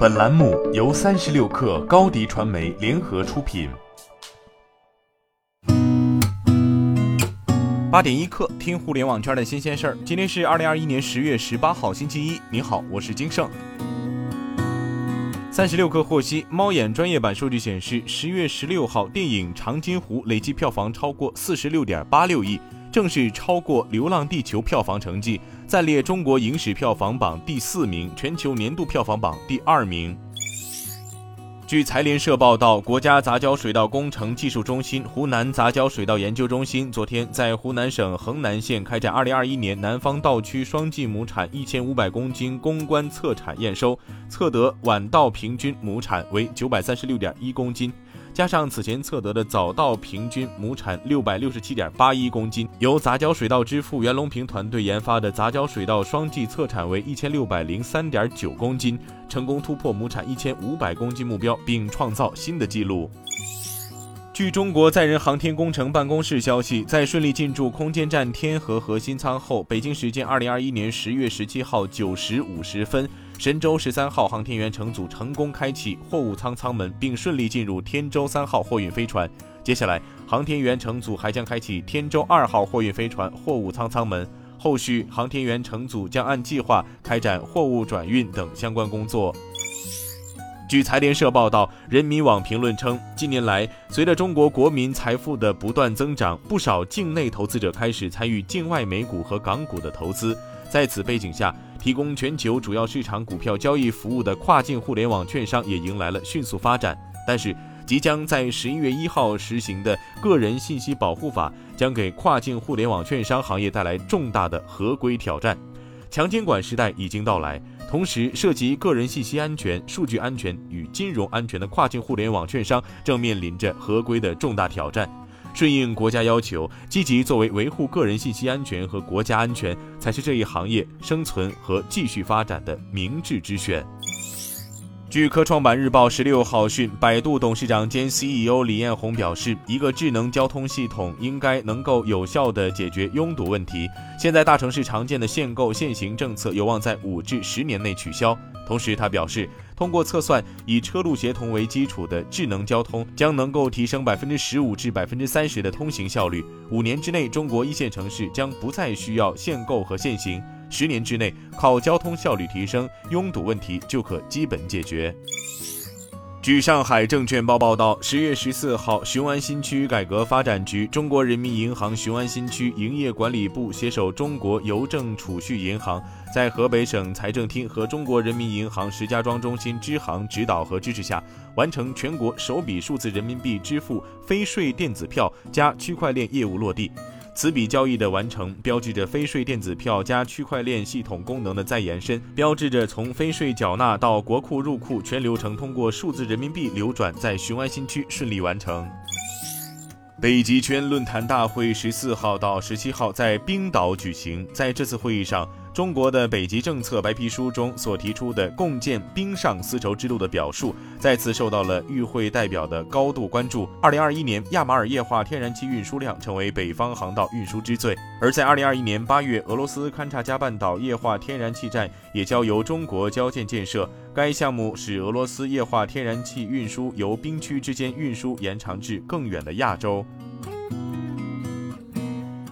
本栏目由三十六氪高低传媒联合出品。八点一刻，听互联网圈的新鲜事儿。今天是二零二一年十月十八号，星期一。你好，我是金盛。三十六氪获悉，猫眼专业版数据显示，十月十六号电影《长津湖》累计票房超过四十六点八六亿。正式超过《流浪地球》票房成绩，暂列中国影史票房榜第四名，全球年度票房榜第二名。据财联社报道，国家杂交水稻工程技术中心、湖南杂交水稻研究中心昨天在湖南省衡南县开展2021年南方稻区双季亩产1500公斤公关测产验收，测得晚稻平均亩产为936.1公斤。加上此前测得的早稻平均亩产六百六十七点八一公斤，由杂交水稻之父袁隆平团队研发的杂交水稻双季测产为一千六百零三点九公斤，成功突破亩产一千五百公斤目标，并创造新的纪录。据中国载人航天工程办公室消息，在顺利进驻空间站天河核心舱后，北京时间二零二一年十月十七号九时五十分。神舟十三号航天员乘组成功开启货物舱舱门，并顺利进入天舟三号货运飞船。接下来，航天员乘组还将开启天舟二号货运飞船货物舱舱门。后续，航天员乘组将按计划开展货物转运等相关工作。据财联社报道，人民网评论称，近年来，随着中国国民财富的不断增长，不少境内投资者开始参与境外美股和港股的投资。在此背景下，提供全球主要市场股票交易服务的跨境互联网券商也迎来了迅速发展。但是，即将在十一月一号实行的个人信息保护法将给跨境互联网券商行业带来重大的合规挑战。强监管时代已经到来，同时涉及个人信息安全、数据安全与金融安全的跨境互联网券商正面临着合规的重大挑战。顺应国家要求，积极作为维护个人信息安全和国家安全，才是这一行业生存和继续发展的明智之选。据科创板日报十六号讯，百度董事长兼 CEO 李彦宏表示，一个智能交通系统应该能够有效地解决拥堵问题。现在大城市常见的限购限行政策有望在五至十年内取消。同时，他表示，通过测算以车路协同为基础的智能交通，将能够提升百分之十五至百分之三十的通行效率。五年之内，中国一线城市将不再需要限购和限行。十年之内，靠交通效率提升，拥堵问题就可基本解决。据上海证券报报道，十月十四号，雄安新区改革发展局、中国人民银行雄安新区营业管理部携手中国邮政储蓄银行，在河北省财政厅和中国人民银行石家庄中心支行指导和支持下，完成全国首笔数字人民币支付非税电子票加区块链业务落地。此笔交易的完成，标志着非税电子票加区块链系统功能的再延伸，标志着从非税缴纳到国库入库全流程通过数字人民币流转，在雄安新区顺利完成。北极圈论坛大会十四号到十七号在冰岛举行，在这次会议上。中国的北极政策白皮书中所提出的共建冰上丝绸之路的表述，再次受到了与会代表的高度关注。二零二一年，亚马尔液化天然气运输量成为北方航道运输之最。而在二零二一年八月，俄罗斯勘察加半岛液化天然气站也交由中国交建建设。该项目使俄罗斯液化天然气运输由冰区之间运输延长至更远的亚洲。